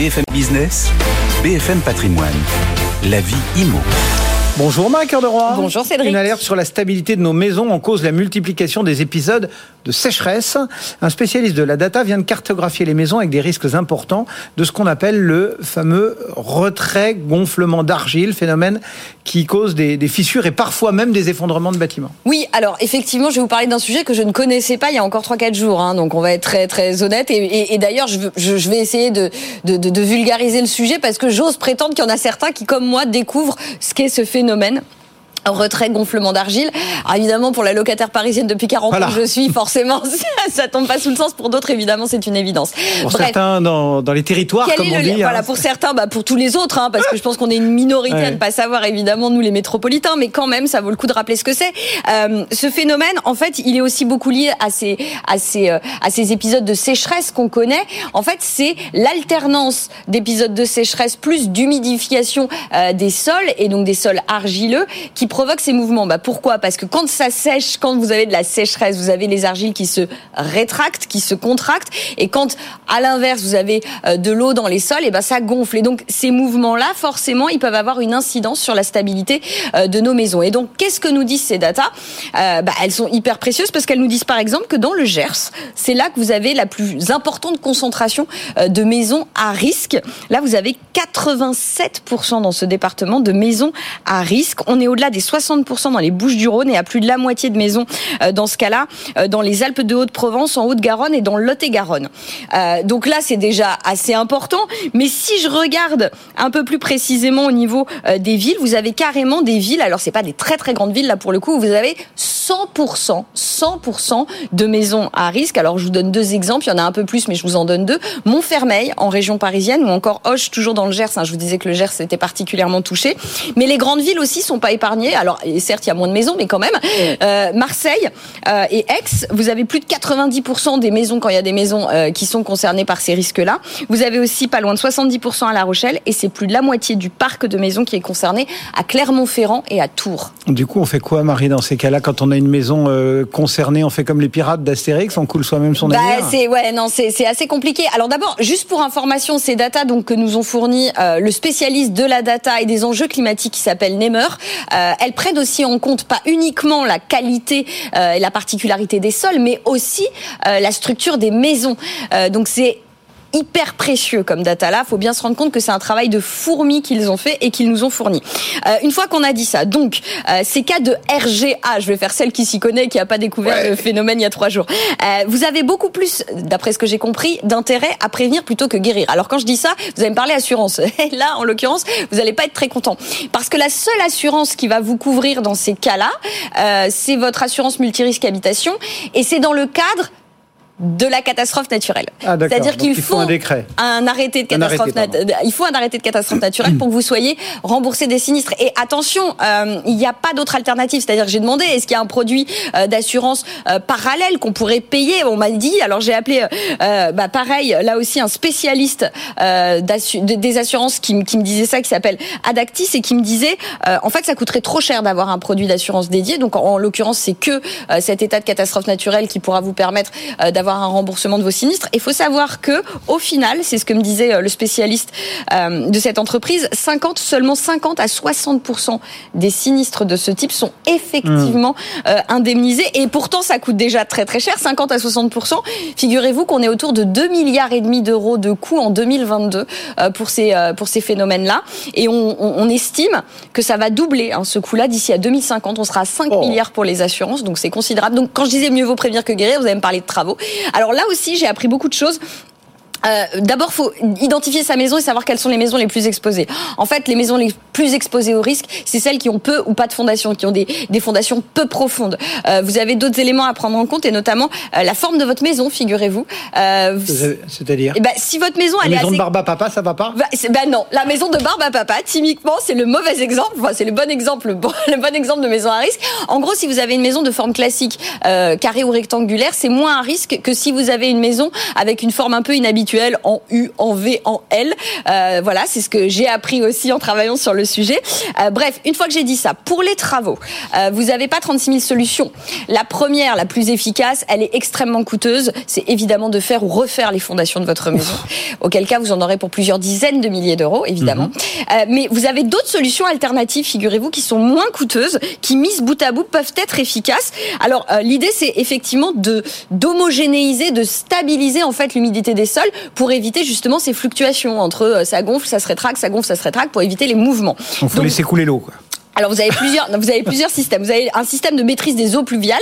BFM Business, BFM Patrimoine, la vie IMO. Bonjour Marc Cœur de Roi. Bonjour Cédric. Une alerte sur la stabilité de nos maisons en cause la multiplication des épisodes de sécheresse. Un spécialiste de la data vient de cartographier les maisons avec des risques importants de ce qu'on appelle le fameux retrait gonflement d'argile, phénomène qui cause des, des, fissures et parfois même des effondrements de bâtiments. Oui, alors effectivement, je vais vous parler d'un sujet que je ne connaissais pas il y a encore 3-4 jours, hein, donc on va être très très honnête. Et, et, et d'ailleurs, je, je, je, vais essayer de, de, de, de vulgariser le sujet parce que j'ose prétendre qu'il y en a certains qui, comme moi, découvrent ce qu'est ce phénomène phénomène retrait gonflement d'argile. évidemment pour la locataire parisienne depuis 40 voilà. ans je suis forcément ça tombe pas sous le sens pour d'autres évidemment c'est une évidence. Pour Bref. certains dans, dans les territoires Quel comme est on le, dit. Voilà hein. pour certains bah pour tous les autres hein, parce que je pense qu'on est une minorité ouais. à ne pas savoir évidemment nous les métropolitains mais quand même ça vaut le coup de rappeler ce que c'est. Euh, ce phénomène en fait il est aussi beaucoup lié à ces à ces euh, à ces épisodes de sécheresse qu'on connaît. En fait c'est l'alternance d'épisodes de sécheresse plus d'humidification euh, des sols et donc des sols argileux qui provoque ces mouvements. Bah pourquoi? Parce que quand ça sèche, quand vous avez de la sécheresse, vous avez les argiles qui se rétractent, qui se contractent, et quand à l'inverse vous avez euh, de l'eau dans les sols, et ben ça gonfle. Et donc ces mouvements-là, forcément, ils peuvent avoir une incidence sur la stabilité euh, de nos maisons. Et donc qu'est-ce que nous disent ces datas euh, bah, Elles sont hyper précieuses parce qu'elles nous disent par exemple que dans le Gers, c'est là que vous avez la plus importante concentration de maisons à risque. Là, vous avez 87% dans ce département de maisons à risque. On est au-delà des 60% dans les Bouches du Rhône et à plus de la moitié de maisons euh, dans ce cas-là, euh, dans les Alpes de Haute-Provence, en Haute-Garonne et dans Lot-et-Garonne. Euh, donc là, c'est déjà assez important. Mais si je regarde un peu plus précisément au niveau des villes, vous avez carrément des villes. Alors c'est pas des très très grandes villes là pour le coup. Vous avez 100%, 100% de maisons à risque. Alors je vous donne deux exemples. Il y en a un peu plus, mais je vous en donne deux. Montfermeil en région parisienne ou encore Hoche toujours dans le Gers. Hein. Je vous disais que le Gers était particulièrement touché. Mais les grandes villes aussi sont pas épargnées. Alors certes, il y a moins de maisons, mais quand même. Euh, Marseille euh, et Aix, vous avez plus de 90% des maisons, quand il y a des maisons euh, qui sont concernées par ces risques-là. Vous avez aussi pas loin de 70% à La Rochelle, et c'est plus de la moitié du parc de maisons qui est concerné à Clermont-Ferrand et à Tours. Du coup, on fait quoi, Marie, dans ces cas-là Quand on a une maison euh, concernée, on fait comme les pirates d'Astérix, on coule soi-même son bah, navire c'est ouais, non, c'est assez compliqué. Alors d'abord, juste pour information, ces data donc que nous ont fourni euh, le spécialiste de la data et des enjeux climatiques qui s'appelle Nemer, euh, elles prennent aussi en compte pas uniquement la qualité euh, et la particularité des sols, mais aussi euh, la structure des maisons. Euh, donc c'est hyper précieux comme data là. Faut bien se rendre compte que c'est un travail de fourmi qu'ils ont fait et qu'ils nous ont fourni. Euh, une fois qu'on a dit ça, donc euh, ces cas de RGA, je vais faire celle qui s'y connaît, qui a pas découvert ouais. le phénomène il y a trois jours. Euh, vous avez beaucoup plus, d'après ce que j'ai compris, d'intérêt à prévenir plutôt que guérir. Alors quand je dis ça, vous allez me parler assurance. Et là, en l'occurrence, vous n'allez pas être très content parce que la seule assurance qui va vous couvrir dans ces cas-là, euh, c'est votre assurance multirisque habitation et c'est dans le cadre de la catastrophe naturelle. Ah, C'est-à-dire qu'il faut, faut un, décret. un arrêté de catastrophe arrêté, il faut un arrêté de catastrophe naturelle pour que vous soyez remboursé des sinistres. Et attention, euh, il n'y a pas d'autre alternative. C'est-à-dire que j'ai demandé est-ce qu'il y a un produit euh, d'assurance euh, parallèle qu'on pourrait payer? On m'a dit. Alors j'ai appelé, bah, pareil, là aussi un spécialiste des assurances qui, qui, me disait ça, qui s'appelle Adactis et qui me disait en fait ça coûterait trop cher d'avoir un produit d'assurance dédié. Donc en, en l'occurrence c'est que cet état de catastrophe naturelle qui pourra vous permettre d'avoir un remboursement de vos sinistres. Il faut savoir que, au final, c'est ce que me disait le spécialiste euh, de cette entreprise, 50, seulement 50 à 60% des sinistres de ce type sont effectivement mmh. euh, indemnisés. Et pourtant, ça coûte déjà très très cher, 50 à 60% Figurez-vous qu'on est autour de 2 milliards et demi d'euros de coûts en 2022 euh, pour ces pour ces phénomènes-là. Et on, on, on, estime que ça va doubler hein, ce coût-là d'ici à 2050. On sera à 5 oh. milliards pour les assurances, donc c'est considérable. Donc quand je disais mieux vaut prévenir que guérir, vous allez me parler de travaux. Alors là aussi, j'ai appris beaucoup de choses. Euh, D'abord, faut identifier sa maison et savoir quelles sont les maisons les plus exposées. En fait, les maisons les plus exposées au risque, c'est celles qui ont peu ou pas de fondation, qui ont des, des fondations peu profondes. Euh, vous avez d'autres éléments à prendre en compte et notamment euh, la forme de votre maison, figurez-vous. Euh, C'est-à-dire eh ben, Si votre maison, la elle maison est assez... de Barba Papa, ça va pas bah non, la maison de barbe à papa, typiquement, c'est le mauvais exemple. Enfin, c'est le bon exemple, le bon, le bon exemple de maison à risque. En gros, si vous avez une maison de forme classique, euh, carrée ou rectangulaire, c'est moins un risque que si vous avez une maison avec une forme un peu inhabituelle, en U, en V, en L. Euh, voilà, c'est ce que j'ai appris aussi en travaillant sur le sujet. Euh, bref, une fois que j'ai dit ça, pour les travaux, euh, vous n'avez pas 36 000 solutions. La première, la plus efficace, elle est extrêmement coûteuse. C'est évidemment de faire ou refaire les fondations de votre maison. Auquel cas, vous en aurez pour plusieurs dizaines de milliers d'euros, évidemment. Euh, mais vous avez d'autres solutions alternatives, figurez-vous, qui sont moins coûteuses, qui mises bout à bout peuvent être efficaces. Alors euh, l'idée, c'est effectivement de d'homogénéiser, de stabiliser en fait l'humidité des sols pour éviter justement ces fluctuations entre euh, ça gonfle, ça se rétracte, ça gonfle, ça se rétracte, pour éviter les mouvements. Il faut Donc, laisser couler l'eau. Alors vous avez plusieurs, vous avez plusieurs systèmes. Vous avez un système de maîtrise des eaux pluviales.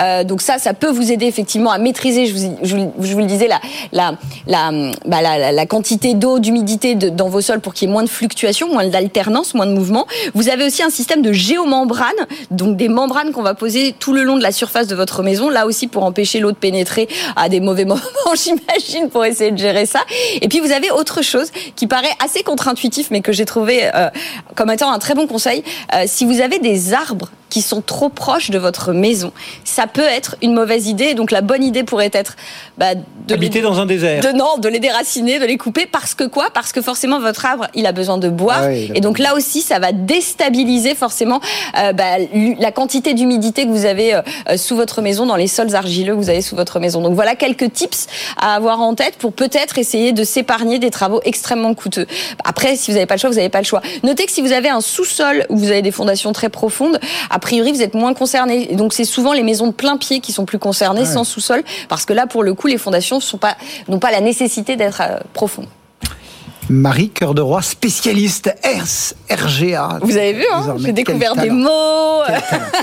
Euh, donc ça, ça peut vous aider effectivement à maîtriser. Je vous, vous- le disais la la la bah, la- la quantité d'eau, d'humidité de- dans vos sols pour qu'il y ait moins de fluctuations, moins d'alternance, moins de mouvement. Vous avez aussi un système de géomembrane, donc des membranes qu'on va poser tout le long de la surface de votre maison. Là aussi pour empêcher l'eau de pénétrer à des mauvais moments, j'imagine, pour essayer de gérer ça. Et puis vous avez autre chose qui paraît assez contre-intuitif, mais que j'ai trouvé euh, comme étant un très bon conseil. Euh, si vous avez des arbres qui sont trop proches de votre maison, ça peut être une mauvaise idée. Donc la bonne idée pourrait être bah, de Habiter les- dans un désert. de non, de les déraciner, de les couper, parce que quoi? Parce que forcément votre arbre, il a besoin de boire, Ah oui, et donc là aussi, ça va déstabiliser forcément euh, bah, la quantité d'humidité que vous avez euh, euh, sous votre maison, dans les sols argileux que vous avez sous votre maison. Donc voilà quelques tips à avoir en tête pour peut-être essayer de s'épargner des travaux extrêmement coûteux. Après, si vous n'avez pas le choix, vous n'avez pas le choix. Notez que si vous avez un sous-sol où vous avez des fondations très profondes, priori vous êtes moins concerné. Donc c'est souvent les maisons de plein pied qui sont plus concernées, sans sous-sol, parce que là pour le coup les fondations pas n'ont pas la nécessité d'être euh, profondes. Marie Cœur de Roi, spécialiste RGA. Vous avez vu, hein j'ai découvert des mots.